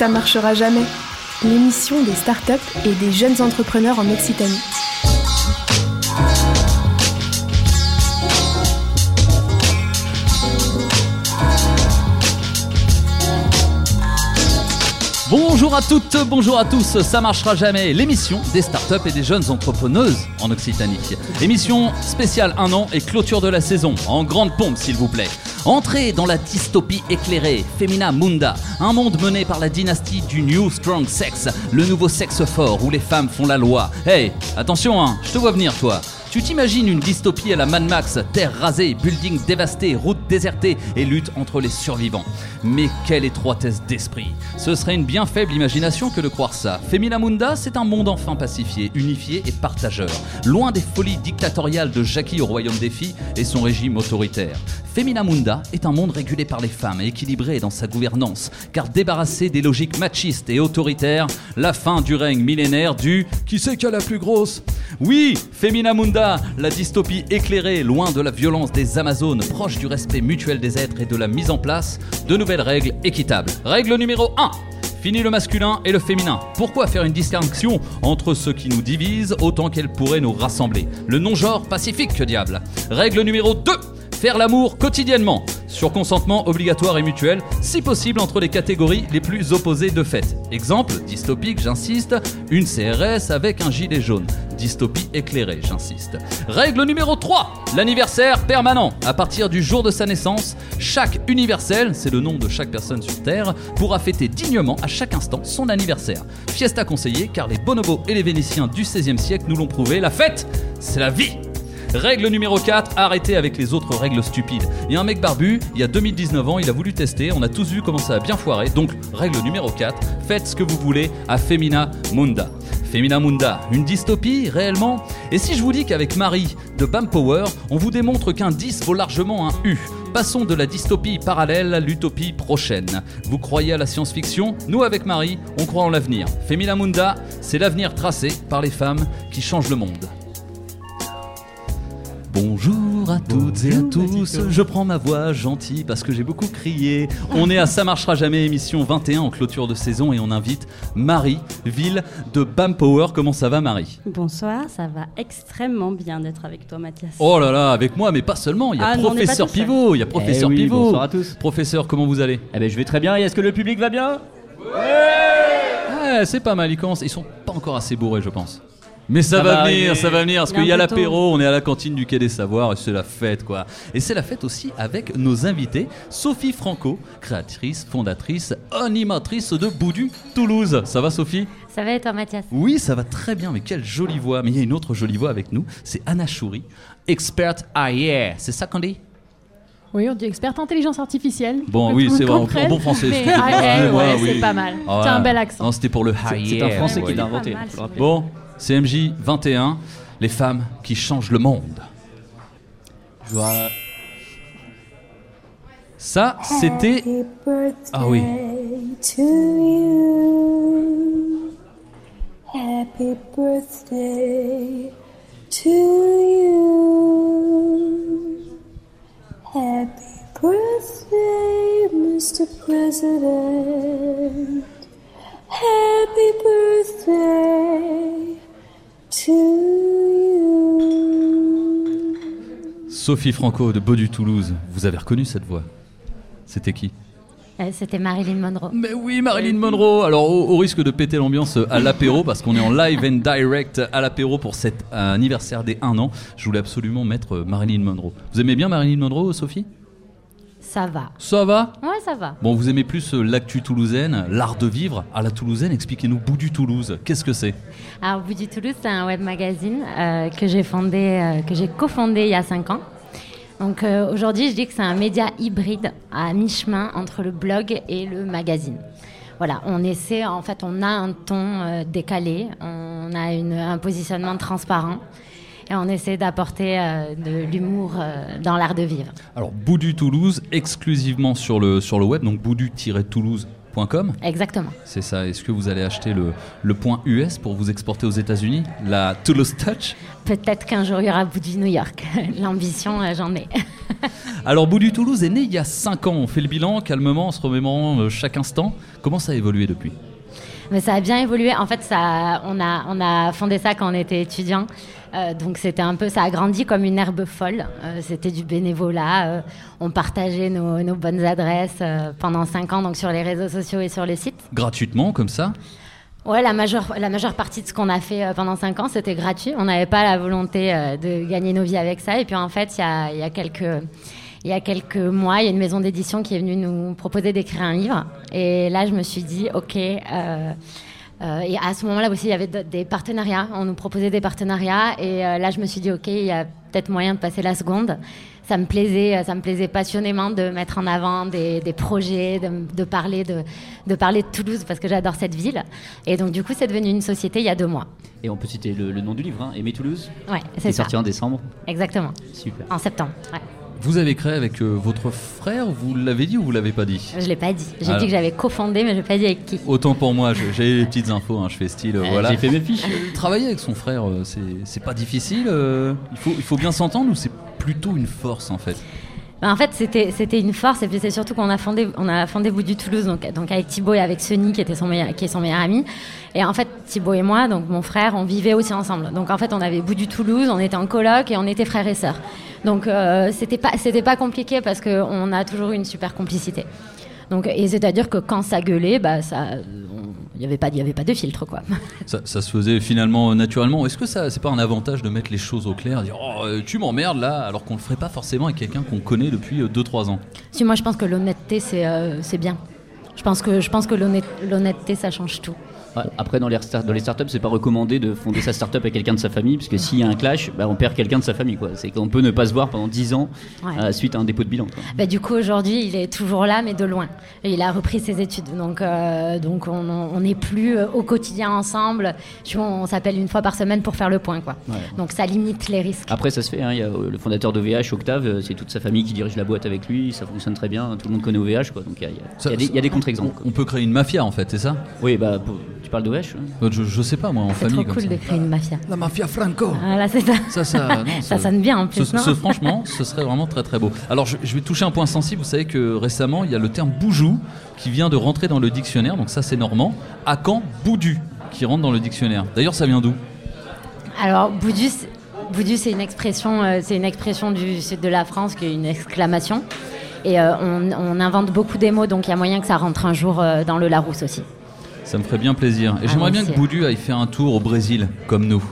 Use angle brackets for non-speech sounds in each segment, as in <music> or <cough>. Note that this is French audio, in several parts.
Ça marchera jamais. L'émission des startups et des jeunes entrepreneurs en Occitanie. Bonjour à toutes, bonjour à tous, ça marchera jamais. L'émission des startups et des jeunes entrepreneuses en Occitanie. Émission spéciale un an et clôture de la saison. En grande pompe, s'il vous plaît. Entrez dans la dystopie éclairée, Femina Munda, un monde mené par la dynastie du New Strong Sex, le nouveau sexe fort où les femmes font la loi. Hey, attention, hein, je te vois venir, toi. Tu t'imagines une dystopie à la Mad Max, terre rasée, buildings dévastés, routes désertées et lutte entre les survivants. Mais quelle étroitesse d'esprit Ce serait une bien faible imagination que de croire ça. Femina Munda, c'est un monde enfin pacifié, unifié et partageur, loin des folies dictatoriales de Jackie au royaume des filles et son régime autoritaire. Femina Munda est un monde régulé par les femmes et équilibré dans sa gouvernance, car débarrassé des logiques machistes et autoritaires, la fin du règne millénaire du qui c'est qui a la plus grosse? Oui, Femina La dystopie éclairée, loin de la violence des Amazones, proche du respect mutuel des êtres et de la mise en place de nouvelles règles équitables. Règle numéro 1 Fini le masculin et le féminin. Pourquoi faire une distinction entre ce qui nous divise autant qu'elle pourrait nous rassembler? Le non-genre pacifique, que diable Règle numéro 2 Faire l'amour quotidiennement, sur consentement obligatoire et mutuel, si possible entre les catégories les plus opposées de fait. Exemple, dystopique, j'insiste, une CRS avec un gilet jaune. Dystopie éclairée, j'insiste. Règle numéro 3, l'anniversaire permanent. À partir du jour de sa naissance, chaque universel, c'est le nom de chaque personne sur Terre, pourra fêter dignement à chaque instant son anniversaire. Fiesta conseillée car les bonobos et les vénitiens du XVIe siècle nous l'ont prouvé, la fête, c'est la vie Règle numéro 4, arrêtez avec les autres règles stupides. Il y a un mec barbu, il y a 2019 ans, il a voulu tester, on a tous vu comment ça a bien foiré. Donc, règle numéro 4, faites ce que vous voulez à Femina Munda. Femina Munda, une dystopie réellement? Et si je vous dis qu'avec Marie de Bam Power, on vous démontre qu'un 10 vaut largement un U Passons de la dystopie parallèle à l'utopie prochaine. Vous croyez à la science-fiction? Nous, avec Marie, on croit en l'avenir. Femina Munda, c'est l'avenir tracé par les femmes qui changent le monde. Bonjour à toutes et à tous, je prends ma voix gentille parce que j'ai beaucoup crié. On est à Ça marchera jamais émission 21 en clôture de saison et on invite Marie, ville de Bam Power. Comment ça va Marie? Bonsoir, ça va extrêmement bien d'être avec toi Mathias. Oh là là, avec moi mais pas seulement, il y a Ah professeur. Pivot, il y a professeur Eh oui, Pivot. bonsoir à tous. Professeur, comment vous allez? Eh ben je vais très bien et est-ce que le public va bien? Ouais, c'est pas mal, ils commencent, ils sont pas encore assez bourrés je pense. Mais ça, Ça va, va venir, arriver. ça va venir, parce qu'il y a l'apéro, on est à la cantine du Quai des Savoirs, et c'est la fête, quoi. Et c'est la fête aussi avec nos invités, Sophie Franco, créatrice, fondatrice, animatrice de Boudu Toulouse. Ça va, Sophie? Ça va et toi Mathias? Oui, ça va très bien, mais quelle jolie voix. Mais il y a une autre jolie voix avec nous, c'est Anna Chouri, experte AI. C'est ça qu'on dit? Oui, on dit experte intelligence artificielle. Bon, oui, c'est vrai, en- en bon français, Mais ah, ouais, Excusez-moi, ouais, oui. c'est pas mal. Ah, T'as un bel accent. Non, c'était pour le C'est high c'est un français ouais. qui l'a inventé. mal. Bon, CMJ 21, les femmes qui changent le monde. Vois- Ça, c'était. Ah oui. to you. Happy birthday to you. Happy birthday, Mr. President. Happy birthday to you. Sophie Franco de Baudu Toulouse. Vous avez reconnu cette voix C'était qui? Euh, C'était Marilyn Monroe. Mais oui, Marilyn Monroe. Alors, au, au risque de péter l'ambiance à l'apéro, parce qu'on est en live and direct à l'apéro pour cet anniversaire des 1 an, je voulais absolument mettre euh, Marilyn Monroe. Vous aimez bien Marilyn Monroe, Sophie? Ça va. Ça va Ouais, ça va. Bon, vous aimez plus euh, l'actu toulousaine, l'art de vivre à la toulousaine Expliquez-nous Boudu Toulouse. Qu'est-ce que c'est? Alors, Bout du Toulouse, c'est un web magazine euh, que j'ai fondé, euh, que j'ai cofondé il y a 5 ans. Donc euh, aujourd'hui, je dis que c'est un média hybride à mi-chemin entre le blog et le magazine. Voilà, on essaie, en fait, on a un ton euh, décalé, on a une- un positionnement transparent et on essaie d'apporter euh, de l'humour euh, dans l'art de vivre. Alors, Boudu Toulouse, exclusivement sur le, sur le web, donc boudu-toulouse.com. Exactement. C'est ça. Est-ce que vous allez acheter le, le point US pour vous exporter aux États-Unis? La Toulouse Touch? Peut-être qu'un jour il y aura bout du New York. <laughs> L'ambition, euh, j'en ai. <laughs> Alors, Boudu Toulouse est né il y a 5 ans. On fait le bilan calmement, en se remémorant chaque instant. Comment ça a évolué depuis? Mais ça a bien évolué. En fait, ça, on, a, on a fondé ça quand on était étudiant. Euh, donc c'était un peu, ça a grandi comme une herbe folle. Euh, c'était du bénévolat. euh, on partageait nos, nos bonnes adresses pendant cinq ans, donc sur les réseaux sociaux et sur le site. Gratuitement, comme ça? Ouais, la majeure, la majeure partie de ce qu'on a fait pendant cinq ans, c'était gratuit. On n'avait pas la volonté de gagner nos vies avec ça. Et puis en fait, il y a, il y a quelques il y a quelques mois, il y a une maison d'édition qui est venue nous proposer d'écrire un livre. Et là, je me suis dit, OK. euh, euh, et à ce moment-là aussi, il y avait des partenariats. On nous proposait des partenariats. Et euh, là, je me suis dit, OK, il y a peut-être moyen de passer la seconde. Ça me plaisait, ça me plaisait passionnément de mettre en avant des, des projets, de, de parler de, de parler de Toulouse parce que j'adore cette ville. Et donc, du coup, c'est devenu une société il y a deux mois. Et on peut citer le, le nom du livre, hein, Aimer Toulouse, Ouais, c'est sorti en décembre? Exactement. Super. En septembre. Ouais. Vous avez créé avec euh, votre frère, vous l'avez dit ou vous l'avez pas dit Je l'ai pas dit. J'ai Alors. dit que j'avais cofondé, mais je l'ai pas dit avec qui. Autant pour moi, je- j'ai les petites infos, hein, je fais style, euh, Eh, voilà. J'ai fait mes fiches. Travailler avec son frère, euh, c'est c'est pas difficile euh, il, faut, il faut bien s'entendre ou c'est plutôt une force en fait Ben, En fait, c'était c'était une force et puis c'est surtout qu'on a fondé on a fondé Bout du Toulouse donc donc avec Thibaut et avec Sony qui était son meilleur, qui est son meilleur ami et en fait Thibaut et moi donc mon frère on vivait aussi ensemble donc en fait on avait Bout du Toulouse on était en coloc et on était frères et sœurs donc euh, c'était pas c'était pas compliqué parce que on a toujours eu une super complicité donc et c'est à dire que quand ça gueulait bah ça il y avait pas y avait pas de filtre quoi <laughs> ça, ça se faisait finalement euh, naturellement. Est-ce que ça c'est pas un avantage de mettre les choses au clair, dire oh, euh, tu m'emmerdes là, alors qu'on le ferait pas forcément avec quelqu'un qu'on connaît depuis 2-3 ans? Si moi je pense que l'honnêteté c'est euh, bien. Je pense que je pense que l'honnête- l'honnêteté ça change tout. Ouais, Après, dans les, start- dans les startups, c'est pas recommandé de fonder sa startup avec quelqu'un de sa famille, parce que s'il y a un clash, bah, on perd quelqu'un de sa famille. quoi. C'est qu'on peut ne pas se voir pendant 10 ans Ouais. euh, suite à un dépôt de bilan. quoi. Bah, du coup aujourd'hui il est toujours là mais de loin. Et il a repris ses études donc euh, donc on n'est plus euh, au quotidien ensemble. On s'appelle une fois par semaine pour faire le point quoi. Ouais. Donc ça limite les risques. Après, ça se fait. hein, Il y a le fondateur d'OVH, Octave, c'est toute sa famille qui dirige la boîte avec lui. Ça fonctionne très bien. Tout le monde connaît OVH. Quoi, donc il y a, il y a- Ça- il y a des- contre-exemples. On peut créer une mafia en fait, c'est ça? Oui, bah, pour- tu parles d'OVH hein Euh, je, je sais pas moi, en C'est famille trop comme cool ça. de créer une mafia. La mafia Franco Voilà c'est ça. Ça, ça, <laughs> non, Ça sonne bien en plus, ce- non ce- franchement, ce serait vraiment très très beau. Alors, je, je vais toucher un point sensible. Vous savez que récemment, il y a le terme boujou qui vient de rentrer dans le dictionnaire. Donc ça, c'est normand. À quand boudu qui rentre dans le dictionnaire? D'ailleurs, ça vient d'où? Alors, Boudu, c'est- Boudu, c'est une expression, euh, c'est une expression du sud de la France qui est une exclamation. Et euh, on, on invente beaucoup des mots, donc il y a moyen que ça rentre un jour euh, dans le Larousse aussi. Ça me ferait bien plaisir. Et j'aimerais bien que. Boudu aille faire un tour au Brésil, comme nous.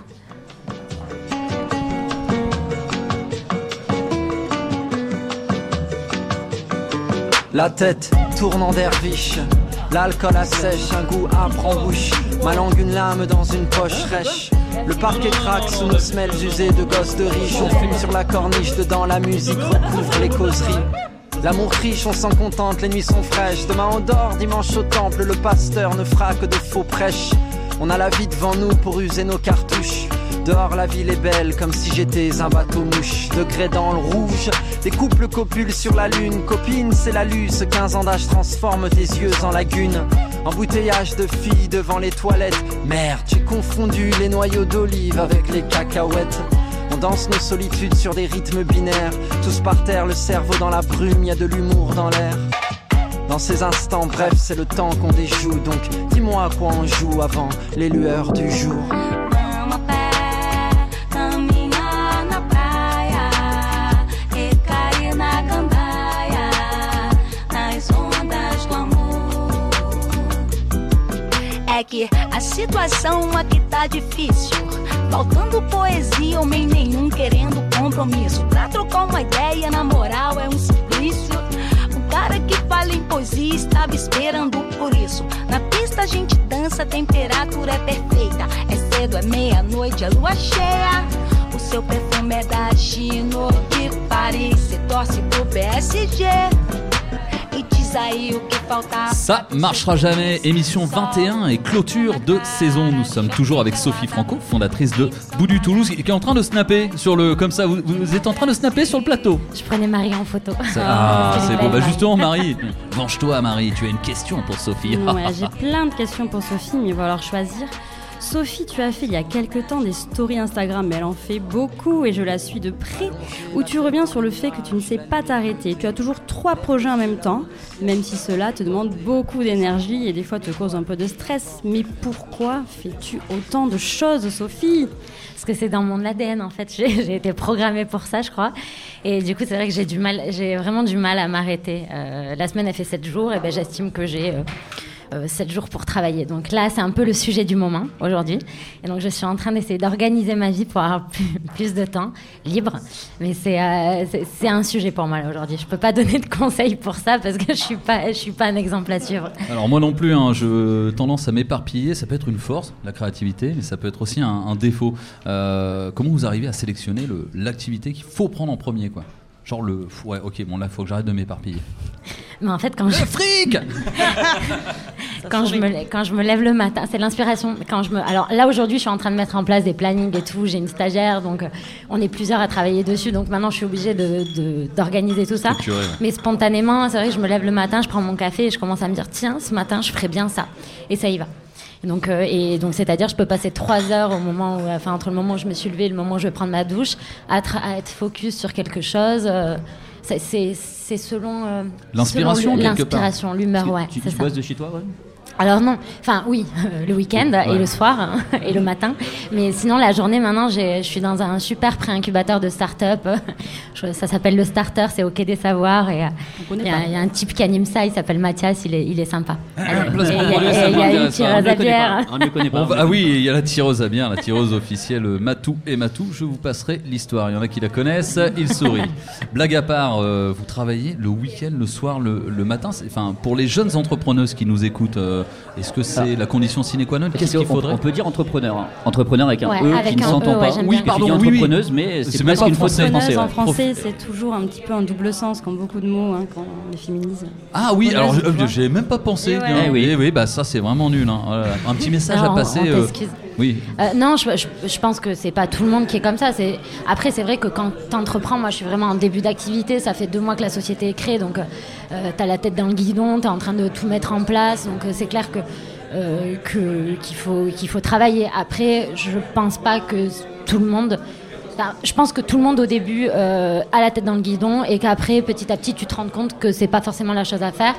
La tête tourne en derviche, l'alcool assèche, un goût âpre en bouche, ma langue une lame dans une poche rêche. Le parquet craque sous nos semelles usées de gosses de riches, on fume sur la corniche, dedans la musique recouvre les causeries. L'amour triche, on s'en contente, les nuits sont fraîches. Demain on dort, dimanche au temple, le pasteur ne fera que de faux prêches. On a la vie devant nous pour user nos cartouches. Dehors la ville est belle comme si j'étais un bateau mouche Degré dans le rouge Des couples copulent sur la lune Copine c'est la luce 15 ans d'âge transforme tes yeux en lagune Embouteillage de filles devant les toilettes Merde j'ai confondu les noyaux d'olive avec les cacahuètes danse nos solitudes sur des rythmes binaires Tous par terre, le cerveau dans la brume, y a de l'humour dans l'air dans ces instants, bref, c'est le temps qu'on déjoue. Donc, dis-moi à quoi on joue avant les lueurs du jour. A situação aqui tá difícil. Faltando poesia, homem nenhum querendo compromisso. Pra trocar uma ideia, na moral, é um suplício. O cara que fala em poesia estava esperando por isso. Na pista a gente dança, a temperatura é perfeita. É cedo, é meia-noite, é lua cheia. O seu perfume é da Gino de Paris. Você torce pro PSG. Ça marchera jamais. Émission 21 et clôture de saison. Nous sommes toujours avec Sophie Franco, fondatrice de Boudu Toulouse, qui est en train de snapper sur le. Comme ça, vous, vous êtes en train de snapper sur le plateau. Je prenais Marie en photo. Ça- <laughs> ah, c'est beau. Bah Marie. justement, Marie, venge-toi, Marie. Tu as une question pour Sophie. Ouais, j'ai plein de questions pour Sophie, mais il va falloir choisir. Sophie, tu as fait il y a quelques temps des stories Instagram, mais elle en fait beaucoup et je la suis de près, où tu reviens sur le fait que tu ne sais pas t'arrêter. Tu as toujours trois projets en même temps, même si cela te demande beaucoup d'énergie et des fois te cause un peu de stress. Mais pourquoi fais-tu autant de choses, Sophie? Parce que c'est dans mon ADN en fait. <laughs> J'ai été programmée pour ça, je crois. Et du coup, c'est vrai que j'ai vraiment du mal à m'arrêter. Euh, la semaine, elle fait 7 jours, et ben j'estime que j'ai. Euh, 7 jours pour travailler. Donc là, c'est un peu le sujet du moment aujourd'hui. Et donc, je suis en train d'essayer d'organiser ma vie pour avoir plus, de temps libre. Mais c'est euh, un sujet pour moi aujourd'hui. Je peux pas donner de conseils pour ça parce que je suis pas, suis pas un exemple à suivre. Alors moi non plus, hein, je tendance à m'éparpiller. Ça peut être une force, la créativité, mais ça peut être aussi un, défaut. Euh, comment vous arrivez à sélectionner le- l'activité qu'il faut prendre en premier, quoi? Genre le, ouais, ok, bon là, faut que j'arrête de m'éparpiller. Mais en fait, quand je, Fric <laughs> quand je, me, quand je me lève le matin, c'est l'inspiration. Quand je me, alors là aujourd'hui, je suis en train de mettre en place des plannings et tout. J'ai une stagiaire, donc euh, on est plusieurs à travailler dessus. Donc maintenant, je suis obligée de- de- d'organiser tout ça. Ouais. Mais spontanément, c'est vrai que je me lève le matin, je prends mon café et je commence à me dire tiens, ce matin, je ferai bien ça. Et ça y va. Et donc, euh, et donc c'est-à-dire, je peux passer trois heures au moment où, enfin, entre le moment où je me suis levée et le moment où je vais prendre ma douche, à, être focus sur quelque chose. euh, c'est- selon euh, L'inspiration, l'humeur, ouais. Tu, bosses de chez toi, ouais Alors non, enfin oui, <laughs> le week-end Ouais. et le soir hein, <laughs> et le matin. Mais sinon la journée maintenant, je suis dans un super pré-incubateur de start-up. <laughs> Je- Ça s'appelle le Starter, c'est au Quai des Savoirs et euh, il y, a- y un type qui anime ça, il s'appelle Mathias, il est, il est sympa. il y a- une pas. tireuse à bière. ah oui, il y a la tireuse à bien, la tireuse officielle euh, Matou et Matou. Je vous passerai l'histoire. Il y en a qui la connaissent, ils sourient. Blague à part, euh, vous travaillez le week-end, le soir, le, le matin. C'est- Enfin, pour les jeunes entrepreneuses qui nous écoutent, euh, est-ce que c'est la condition sine qua non? Qu'est-ce on, qu'il faudrait? on peut dire entrepreneur. hein. Entrepreneur avec un Ouais, E avec qui ne s'entend E, ouais, pas. j'aime Oui, pardon, oui, oui. entrepreneuse, mais C'est presque pas une faute de français. français. en ouais. français, c'est toujours un petit peu un double sens, comme beaucoup de mots hein, quand on les féminise. Ah oui, alors vois. j'ai même pas pensé. Ouais. Eh oui. Eh oui, bah ça c'est vraiment nul. hein. Voilà. Un petit message à on- passer. Euh. Euh, non, je, pense que c'est pas tout le monde qui est comme ça. Après, c'est vrai que quand tu entreprends, moi, je suis vraiment en début d'activité. Ça fait deux mois que la société est créée, donc euh, tu as la tête dans le guidon, tu es en train de tout mettre en place. Donc euh, c'est clair que euh, que- qu'il faut qu'il faut travailler. Après, je pense pas que tout le monde. je pense que tout le monde au début euh, a la tête dans le guidon et qu'après, petit à petit, tu te rends compte que c'est pas forcément la chose à faire.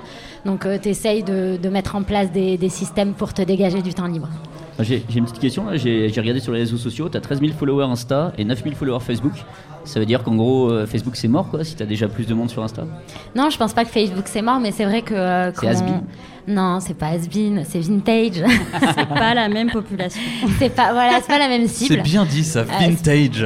Donc, tu essayes de, de mettre en place des, des systèmes pour te dégager du temps libre. J'ai une petite question. j'ai regardé sur les réseaux sociaux. Tu as 13 000 followers Insta et 9 000 followers Facebook. Ça veut dire qu'en gros, euh, Facebook c'est mort quoi si tu as déjà plus de monde sur Insta? Non, je pense pas que Facebook c'est mort, mais c'est vrai que. euh, C'est qu'on- has-been? Non, c'est pas has-been, c'est vintage. <laughs> C'est pas la même population. c'est pas, voilà, c'est pas la même C'est cible. bien dit ça, vintage.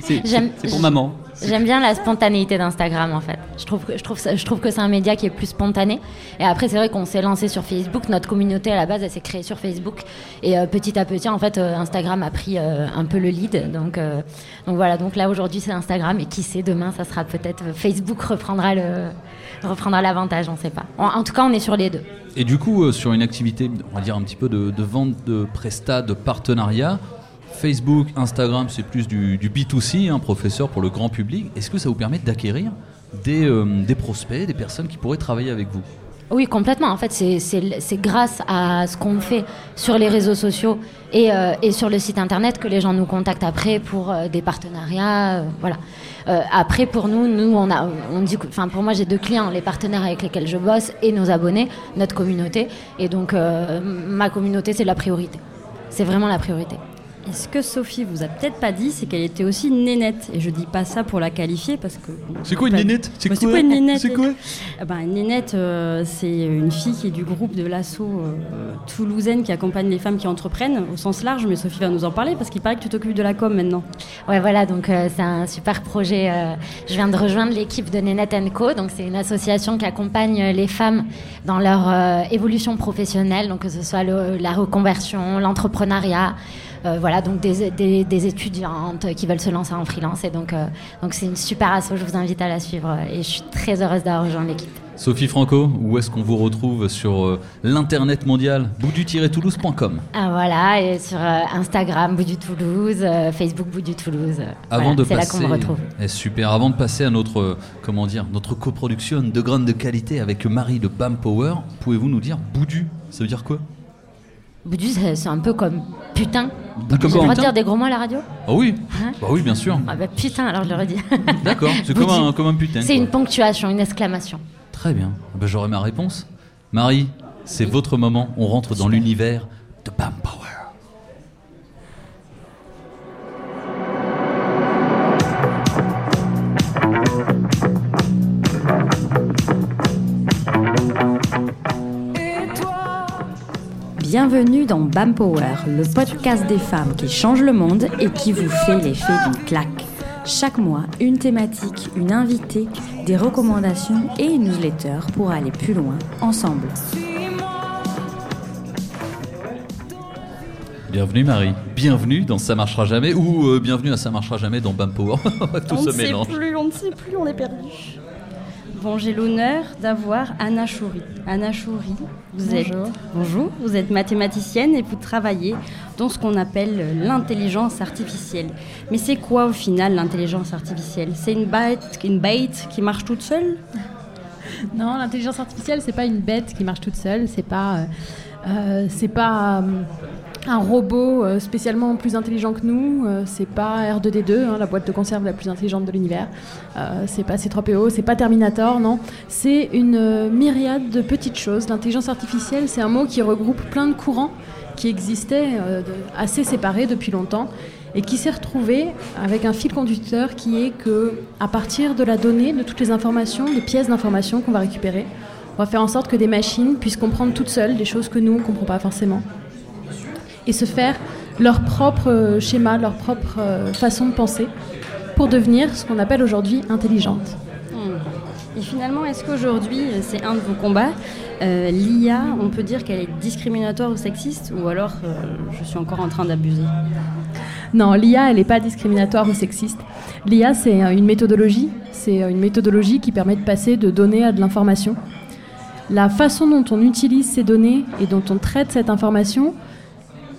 C'est c'est pour maman. J'aime bien la spontanéité d'Instagram en fait. Je trouve, que, je, trouve ça- je trouve que c'est un média qui est plus spontané. Et après, c'est vrai qu'on s'est lancé sur Facebook. Notre communauté à la base, elle s'est créée sur Facebook. Et euh, petit à petit, en fait, euh, Instagram a pris euh, un peu le lead. Donc, euh, donc voilà, donc là aujourd'hui, c'est Instagram. Et qui sait, demain, ça sera peut-être euh, Facebook reprendra l'avantage, on sait pas. En, tout cas, on est sur les deux. Et du coup, euh, sur une activité, on va dire un petit peu de, vente de prestat, de partenariat, Facebook, Instagram, c'est plus du, du B2C, hein, professeur pour le grand public. Est-ce que ça vous permet d'acquérir des, euh, des prospects, des personnes qui pourraient travailler avec vous? Oui, complètement. En fait, c'est- grâce à ce qu'on fait sur les réseaux sociaux et, euh, et sur le site internet que les gens nous contactent après pour euh, des partenariats. euh, voilà. Après, pour nous, nous, on a, enfin, pour moi, j'ai deux clients, les partenaires avec lesquels je bosse et nos abonnés, notre communauté. Et donc, ma communauté, c'est la priorité. C'est vraiment la priorité. Et ce que Sophie vous a peut-être pas dit, c'est qu'elle était aussi nénette? Et je dis pas ça pour la qualifier parce que. C'est quoi une pas- nénette? C'est Bah, quoi une nénette? C'est quoi? Eh ben, Une nénette, euh, c'est une fille qui est du groupe de l'assaut euh, toulousaine qui accompagne les femmes qui entreprennent au sens large. Mais Sophie va nous en parler parce qu'il paraît que tu t'occupes de la com maintenant. Ouais, voilà, donc euh, c'est un super projet. euh, je viens de rejoindre l'équipe de Nénette Co. Donc c'est une association qui accompagne les femmes dans leur euh, évolution professionnelle, donc que ce soit le- la reconversion, l'entrepreneuriat. Euh, voilà, donc des, des- des étudiantes qui veulent se lancer en freelance. Et donc, euh, donc c'est une super asso. Je vous invite à la suivre. Et je suis très heureuse d'avoir rejoint l'équipe. Sophie Franco, où est-ce qu'on vous retrouve sur euh, l'internet mondial boudu-toulouse.com Ah, voilà, et sur euh, Instagram, Bout du Toulouse, euh, Facebook, Bout du Toulouse. Avant voilà, de c'est là passer, qu'on me retrouve. Eh, super. Avant de passer à notre comment dire notre coproduction de grande qualité avec Marie de Bam Power, pouvez-vous nous dire Boudu Ça veut dire quoi? Boudu, c'est c'est un peu comme putain. J'ai le droit de putain dire des gros mots à la radio Ah oui Hein Bah oui, bien sûr. Ah bah putain, alors je l'aurais dit. D'accord, c'est comme un, comme un putain. C'est une ponctuation, une exclamation. Très bien. Bah, J'aurai ma réponse. Marie, c'est votre moment. On rentre dans l'univers de Bam Bienvenue dans BAM Power, le podcast des femmes qui changent le monde et qui vous fait l'effet d'une claque. Chaque mois, une thématique, une invitée, des recommandations et une newsletter pour aller plus loin ensemble. Bienvenue Marie. Bienvenue dans Ça marchera jamais ou euh, bienvenue à Ça marchera jamais dans Bam Power. <laughs> Tout on se ne sait mélange. plus, on ne sait plus, on est perdu. Bon, j'ai l'honneur d'avoir Anna Chouri. Anna Chouri, vous êtes bonjour, vous êtes mathématicienne et vous travaillez dans ce qu'on appelle l'intelligence artificielle. Mais c'est quoi au final l'intelligence artificielle? C'est une bête, une bête qui marche toute seule? <laughs> Non, l'intelligence artificielle, c'est pas une bête qui marche toute seule. C'est pas, euh, euh, c'est pas euh, un robot euh, spécialement plus intelligent que nous. euh, c'est pas R2D2, hein, la boîte de conserve la plus intelligente de l'univers. Euh, c'est pas C3PO, c'est pas Terminator, non. C'est une euh, myriade de petites choses. L'intelligence artificielle, c'est un mot qui regroupe plein de courants qui existaient assez séparés depuis longtemps et qui s'est retrouvé avec un fil conducteur qui est que à partir de la donnée, de toutes les informations, des pièces d'informations qu'on va récupérer, on va faire en sorte que des machines puissent comprendre toutes seules des choses que nous ne comprend pas forcément et se faire leur propre euh, schéma, leur propre euh, façon de penser pour devenir ce qu'on appelle aujourd'hui intelligente. Hmm. Et finalement, est-ce qu'aujourd'hui, c'est un de vos combats euh, L'IA, on peut dire qu'elle est discriminatoire ou sexiste Ou alors, euh, je suis encore en train d'abuser? Non, l'IA, elle n'est pas discriminatoire ou sexiste. L'IA, c'est une méthodologie. C'est une méthodologie qui permet de passer de données à de l'information. La façon dont on utilise ces données et dont on traite cette information,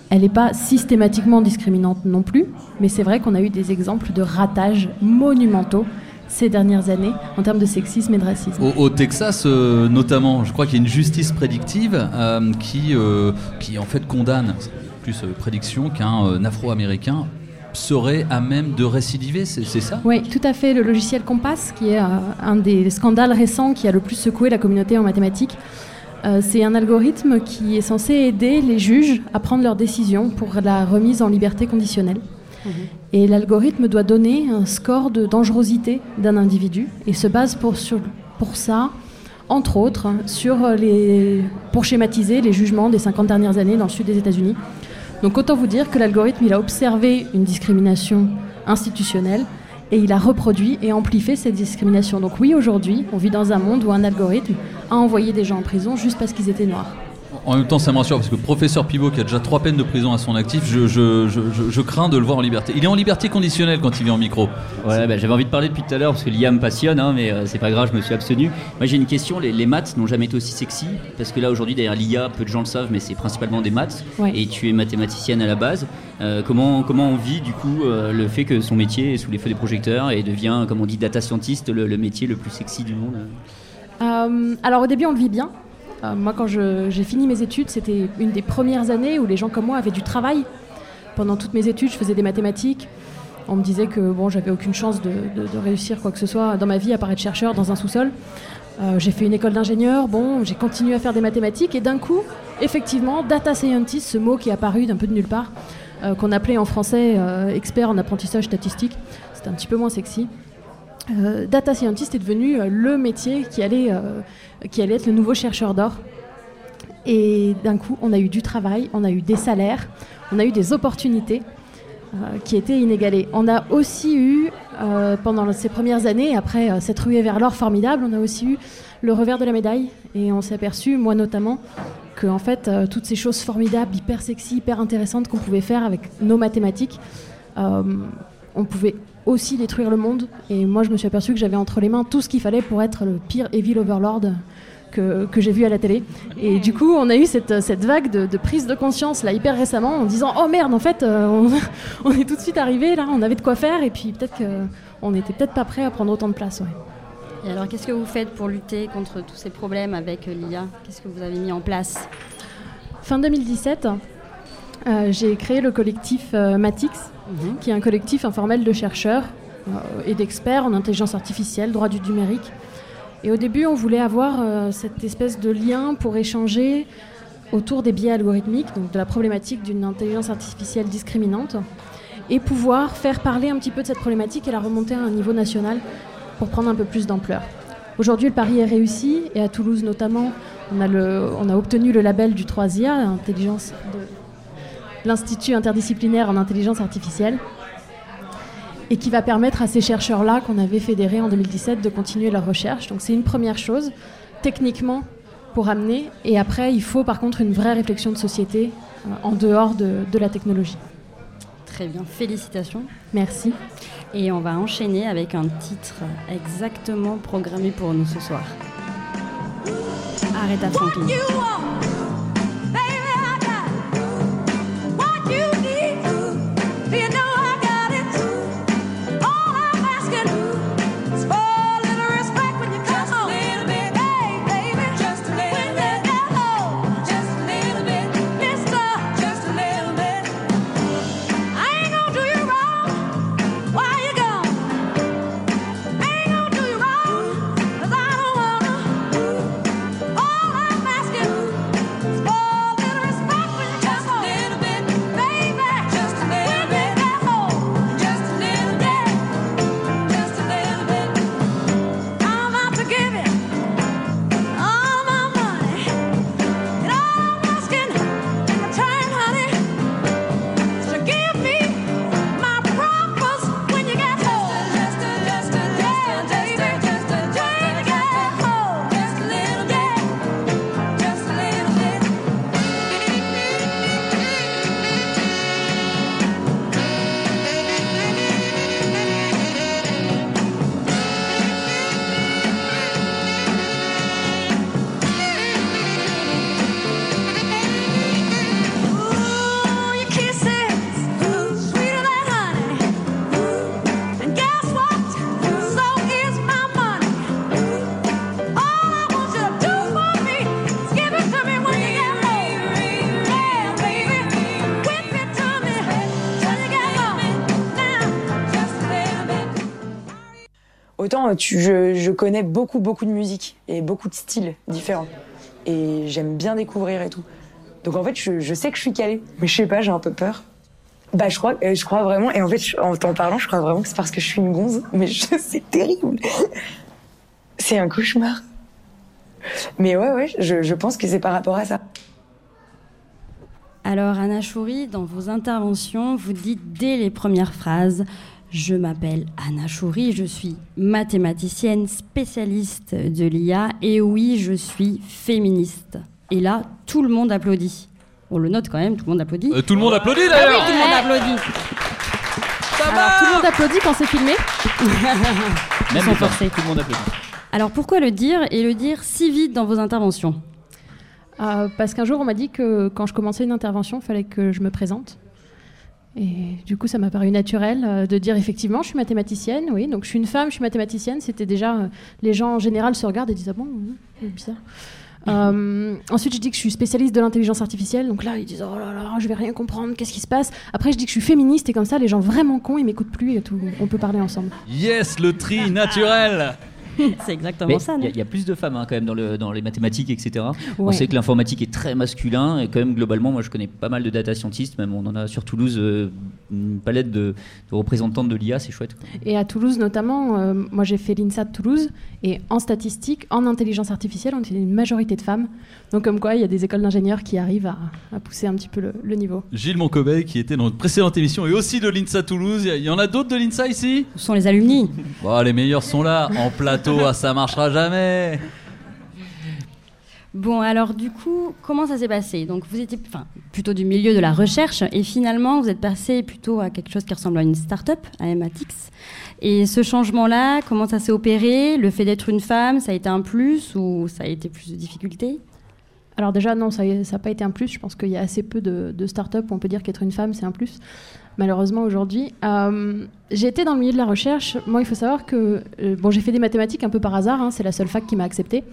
elle n'est pas systématiquement discriminante non plus, mais c'est vrai qu'on a eu des exemples de ratages monumentaux ces dernières années en termes de sexisme et de racisme. Au, au Texas, euh, notamment, je crois qu'il y a une justice prédictive euh, qui, euh, qui en fait condamne, plus prédiction, qu'un Afro-Américain serait à même de récidiver, c'est ça? Oui, tout à fait. Le logiciel Compass, qui est un des scandales récents qui a le plus secoué la communauté en mathématiques, euh, c'est un algorithme qui est censé aider les juges à prendre leurs décisions pour la remise en liberté conditionnelle. Et l'algorithme doit donner un score de dangerosité d'un individu et se base pour, sur- pour ça, entre autres, sur les, pour schématiser les jugements des 50 dernières années dans le sud des États-Unis. Donc autant vous dire que l'algorithme, il a observé une discrimination institutionnelle et il a reproduit et amplifié cette discrimination. Donc oui, aujourd'hui, on vit dans un monde où un algorithme a envoyé des gens en prison juste parce qu'ils étaient noirs. En même temps, ça me rassure parce que le professeur Pivot, qui a déjà trois peines de prison à son actif, je, je- je- je- je crains de le voir en liberté. Il est en liberté conditionnelle quand il vient en micro. Ouais, bah, j'avais envie de parler depuis tout à l'heure parce que l'IA me passionne, hein, mais euh, c'est pas grave, je me suis abstenu. Moi j'ai une question, les, les maths n'ont jamais été aussi sexy? Parce que là aujourd'hui derrière l'IA, peu de gens le savent, mais c'est principalement des maths Ouais. et tu es mathématicienne à la base. Euh, comment, comment on vit du coup euh, le fait que son métier est sous les feux des projecteurs et devient, comme on dit, data scientist, le, le métier le plus sexy du monde? Euh, alors au début, on le vit bien. Euh, moi, quand j'ai fini mes études, c'était une des premières années où les gens comme moi avaient du travail. Pendant toutes mes études, je faisais des mathématiques. On me disait que bon, j'avais aucune chance de, de- réussir quoi que ce soit dans ma vie à part être chercheur dans un sous-sol. Euh, j'ai fait une école d'ingénieur, bon, j'ai continué à faire des mathématiques et d'un coup, effectivement, data scientist, ce mot qui est apparu d'un peu de nulle part, euh, qu'on appelait en français expert en apprentissage statistique, c'était un petit peu moins sexy. Euh, data scientist est devenu euh, le métier qui allait, euh, qui allait être le nouveau chercheur d'or. Et d'un coup, on a eu du travail, on a eu des salaires, on a eu des opportunités qui étaient inégalées. On a aussi eu, pendant ces premières années, après cette ruée vers l'or formidable, on a aussi eu le revers de la médaille. Et on s'est aperçu, moi notamment, que en fait, toutes ces choses formidables, hyper sexy, hyper intéressantes qu'on pouvait faire avec nos mathématiques, on pouvait aussi détruire le monde. Et moi, je me suis aperçu que j'avais entre les mains tout ce qu'il fallait pour être le pire Evil Overlord que, que j'ai vu à la télé. Et du coup, on a eu cette, cette vague de, de prise de conscience là hyper récemment en disant oh merde, en fait, euh, on, <laughs> on est tout de suite arrivé là, on avait de quoi faire et puis peut-être qu'on n'était peut-être pas prêt à prendre autant de place. ouais. Et alors, qu'est-ce que vous faites pour lutter contre tous ces problèmes avec l'IA Qu'est-ce que vous avez mis en place? Fin 2017, euh, j'ai créé le collectif euh, Matix, Mhm. qui est un collectif informel de chercheurs euh, et d'experts en intelligence artificielle, droit du numérique. Et au début, on voulait avoir euh, cette espèce de lien pour échanger autour des biais algorithmiques, donc de la problématique d'une intelligence artificielle discriminante, et pouvoir faire parler un petit peu de cette problématique et la remonter à un niveau national pour prendre un peu plus d'ampleur. Aujourd'hui, le pari est réussi, et à Toulouse notamment, on a, le- on a obtenu le label du 3IA, intelligence de l'Institut interdisciplinaire en intelligence artificielle, et qui va permettre à ces chercheurs-là qu'on avait fédérés en 2017 de continuer leur recherche. Donc c'est une première chose, techniquement, pour amener, et après, il faut par contre une vraie réflexion de société euh, en dehors de, de la technologie. Très bien, félicitations. Merci. Et on va enchaîner avec un titre exactement programmé pour nous ce soir. Aretha Franklin. Je, connais beaucoup, beaucoup de musique et beaucoup de styles différents. Et j'aime bien découvrir et tout. Donc en fait, je, sais que je suis calée. Mais je sais pas, j'ai un peu peur. Bah, je crois, euh, je crois vraiment. Et en fait, en t'en parlant, je crois vraiment que c'est parce que je suis une gonze. Mais <laughs> c'est terrible. C'est un cauchemar. Mais ouais, ouais, je, je pense que c'est par rapport à ça. Alors, Anna Chouri, dans vos interventions, vous dites dès les premières phrases Je m'appelle Anna Chouri, je suis mathématicienne spécialiste de l'IA et oui, je suis féministe. Et là, tout le monde applaudit. On le note quand même, tout le monde applaudit. Euh, tout le monde applaudit Ah oui, d'ailleurs tout le monde applaudit. Alors tout le monde applaudit quand c'est filmé. Même sont forcés. Tout le monde applaudit. Alors pourquoi le dire et le dire si vite dans vos interventions? Euh, parce qu'un jour, on m'a dit que quand je commençais une intervention, il fallait que je me présente. Et du coup, ça m'a paru naturel euh, de dire effectivement, je suis mathématicienne, oui, donc je suis une femme, je suis mathématicienne. C'était déjà. euh, les gens en général se regardent et disent Ah bon, c'est bizarre. <laughs> Euh, ensuite, je dis que je suis spécialiste de l'intelligence artificielle. Donc là, ils disent Oh là là, je vais rien comprendre, qu'est-ce qui se passe? Après, je dis que je suis féministe et comme ça, les gens vraiment cons, ils m'écoutent plus et tout. On peut parler ensemble. Yes, le tri naturel <laughs> C'est exactement Mais ça, il y, a- il y a plus de femmes hein, quand même dans, le, dans les mathématiques, etc. On sait que l'informatique est très masculin et quand même globalement, moi je connais pas mal de data scientists, même on en a sur Toulouse euh, une palette de, de représentantes de l'IA, c'est chouette. quoi. Et à Toulouse notamment, euh, moi j'ai fait l'INSA de Toulouse, et en statistique, en intelligence artificielle, on était une majorité de femmes. Donc comme quoi, il y a des écoles d'ingénieurs qui arrivent à, à pousser un petit peu le, le niveau. Gilles Moncobeil qui était dans notre précédente émission et aussi de l'INSA Toulouse. Il y en a d'autres de l'INSA ici? Où sont les alumni Bon, les meilleurs sont là, en plateau, ah, <laughs> ça marchera jamais. Bon, alors du coup, comment ça s'est passé? Donc vous étiez enfin, plutôt du milieu de la recherche et finalement vous êtes passé plutôt à quelque chose qui ressemble à une start-up, à MATX. Et ce changement-là, comment ça s'est opéré? Le fait d'être une femme, ça a été un plus ou ça a été plus de difficultés? Alors déjà, non, ça n'a pas été un plus. Je pense qu'il y a assez peu de, de start-up où on peut dire qu'être une femme, c'est un plus. Malheureusement, aujourd'hui. Euh, j'ai été dans le milieu de la recherche. Moi, il faut savoir que... euh, bon, j'ai fait des mathématiques un peu par hasard. hein, c'est la seule fac qui m'a acceptée.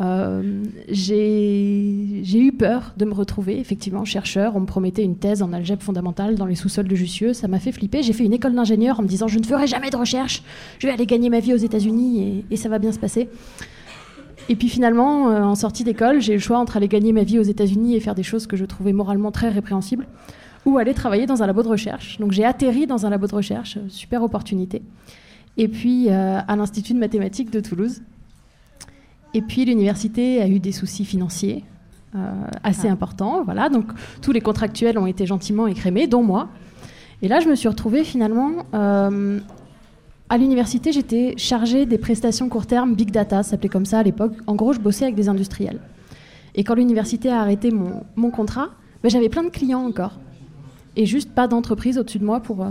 Euh, j'ai eu peur de me retrouver effectivement chercheur. On me promettait une thèse en algèbre fondamentale dans les sous-sols de Jussieu. Ça m'a fait flipper. J'ai fait une école d'ingénieur en me disant je ne ferai jamais de recherche. Je vais aller gagner ma vie aux États-Unis et, et ça va bien se passer. Et puis finalement, en sortie d'école, j'ai eu le choix entre aller gagner ma vie aux États-Unis et faire des choses que je trouvais moralement très répréhensibles, ou aller travailler dans un labo de recherche. Donc j'ai atterri dans un labo de recherche, super opportunité. Et puis euh, à l'Institut de mathématiques de Toulouse. Et puis l'université a eu des soucis financiers euh, assez importants. Voilà, donc tous les contractuels ont été gentiment écrémés, dont moi. Et là, je me suis retrouvée finalement euh, à l'université. J'étais chargée des prestations court terme Big Data, ça s'appelait comme ça à l'époque. En gros, je bossais avec des industriels. Et quand l'université a arrêté mon, mon contrat, ben, j'avais plein de clients encore. Et juste pas d'entreprise au-dessus de moi pour, euh,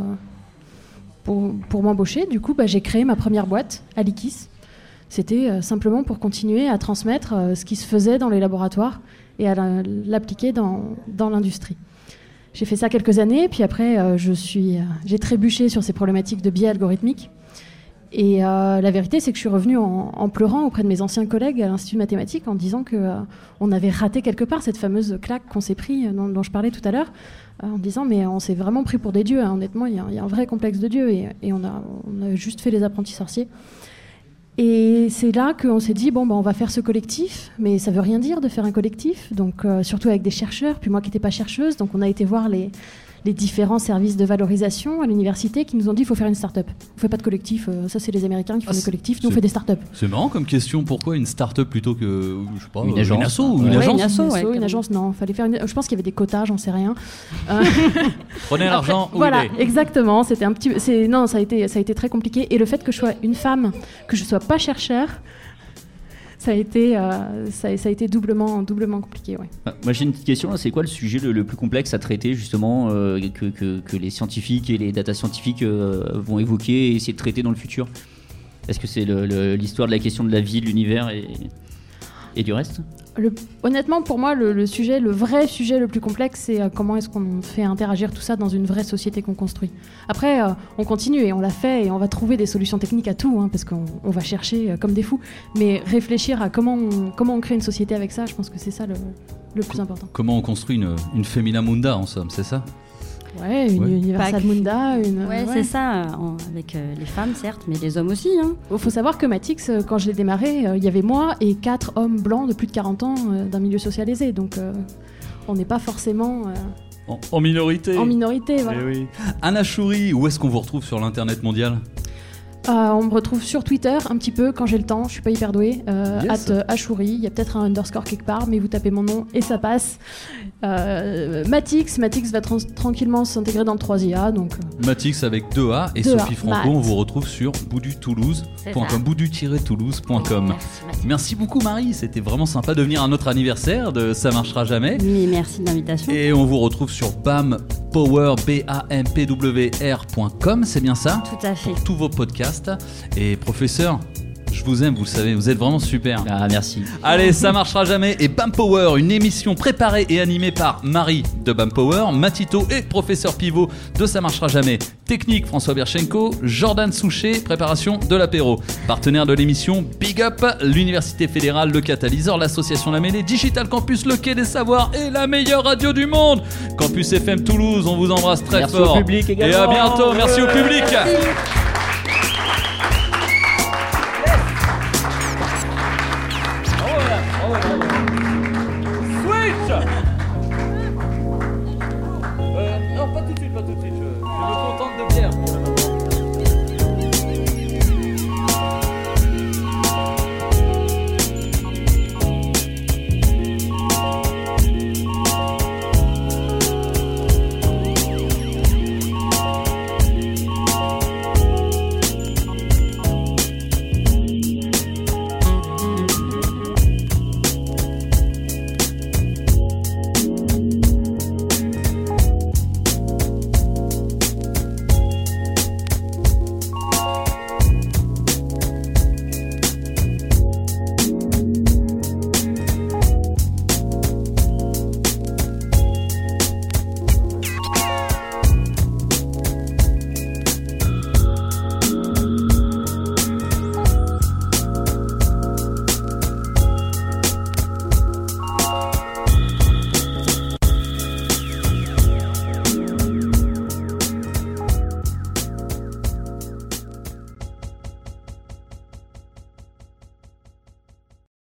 pour, m'embaucher. Du coup, ben, j'ai créé ma première boîte, Alikis. C'était euh, simplement pour continuer à transmettre euh, ce qui se faisait dans les laboratoires et à la- l'appliquer dans, dans l'industrie. J'ai fait ça quelques années, puis après, je suis, j'ai trébuché sur ces problématiques de biais algorithmiques. Et la vérité, c'est que je suis revenue en, pleurant auprès de mes anciens collègues à l'Institut de mathématiques en disant que on avait raté quelque part cette fameuse claque qu'on s'est pris, dont, je parlais tout à l'heure, en disant mais on s'est vraiment pris pour des dieux. hein. Honnêtement, il y, a- un vrai complexe de dieu et, et on, a, on a juste fait les apprentis sorciers. Et c'est là qu'on s'est dit bon, ben, on va faire ce collectif, mais ça veut rien dire de faire un collectif, donc euh, surtout avec des chercheurs. Puis moi qui n'étais pas chercheuse, donc on a été voir les, les différents services de valorisation à l'université qui nous ont dit il faut faire une start-up. On fait pas de collectif, euh, ça c'est les Américains qui font Ah, des collectifs, nous on fait des start-up. C'est marrant comme question. Pourquoi une start-up plutôt que je sais pas, Une euh, agence. asso ou une Ouais, agence une asso, Une ouais, asso, une carrément. agence, non, fallait faire une... Je pense qu'il y avait des quotas, j'en sais rien. Euh, <laughs> Prenez l'argent voilà, il est. exactement. C'était un petit, c'est non, ça a été, ça a été très compliqué. Et le fait que je sois une femme, que je sois pas chercheur, ça a été, euh, ça, a- été doublement, doublement compliqué. Ouais. Ah, Moi j'ai une petite question c'est quoi le sujet le, plus complexe à traiter justement euh, que, que- que les scientifiques et les data scientifiques euh, vont évoquer et essayer de traiter dans le futur? Est-ce que c'est l'histoire de la question de la vie, de l'univers et, et du reste? Le- honnêtement, pour moi, le, le sujet, le vrai sujet le plus complexe, c'est euh, comment est-ce qu'on fait interagir tout ça dans une vraie société qu'on construit. Après, euh, on continue et on l'a fait et on va trouver des solutions techniques à tout, hein, parce qu'on on va chercher euh, comme des fous. Mais réfléchir à comment on, comment on crée une société avec ça, je pense que c'est ça le, le plus important. Comment on construit une, une Femina Munda en somme, c'est ça? Ouais, une Ouais. Universal Munda, une. Ouais, c'est ça, en- avec euh, les femmes certes, mais les hommes aussi. Hein. Il faut savoir que Matix, euh, quand je l'ai démarré, euh, il y avait moi et quatre hommes blancs de plus de 40 ans euh, d'un milieu socialisé. Donc, euh, on n'est pas forcément euh, en, en minorité. en minorité. Voilà. Eh oui. Anna Chouri, où est-ce qu'on vous retrouve sur l'internet mondial? Euh, on me retrouve sur Twitter un petit peu quand j'ai le temps. Je suis pas hyper douée. Euh, Yes. at, euh, Achouri. Il y a peut-être un underscore quelque part, mais vous tapez mon nom et ça passe. Euh, Matix, Matix va trans- tranquillement s'intégrer dans le 3IA. Donc, euh, Matix avec 2A et 2A, Sophie Franco, Matt. on vous retrouve sur boudutoulouse.com, boudu-toulouse.com. Merci, beaucoup Marie, c'était vraiment sympa de venir à notre anniversaire de Ça marchera jamais. Mais merci de l'invitation. Et on vous retrouve sur bampower, B-A-M-P-W-R.com, c'est bien ça? Tout à fait. Pour tous vos podcasts. Et professeur, je vous aime, vous le savez, vous êtes vraiment super. Ah merci. Allez, ça marchera jamais. Et Bam Power, une émission préparée et animée par Marie de Bam Power, Matito et professeur Pivot de Ça marchera jamais. Technique François Berchenko, Jordan Souchet, préparation de l'apéro. Partenaire de l'émission Big Up, l'Université fédérale, le Catalyseur, l'association La Mêlée, Digital Campus, le Quai des Savoirs et la meilleure radio du monde. Campus FM Toulouse, on vous embrasse très Merci fort. au public Et également. à bientôt. Merci au public. Merci.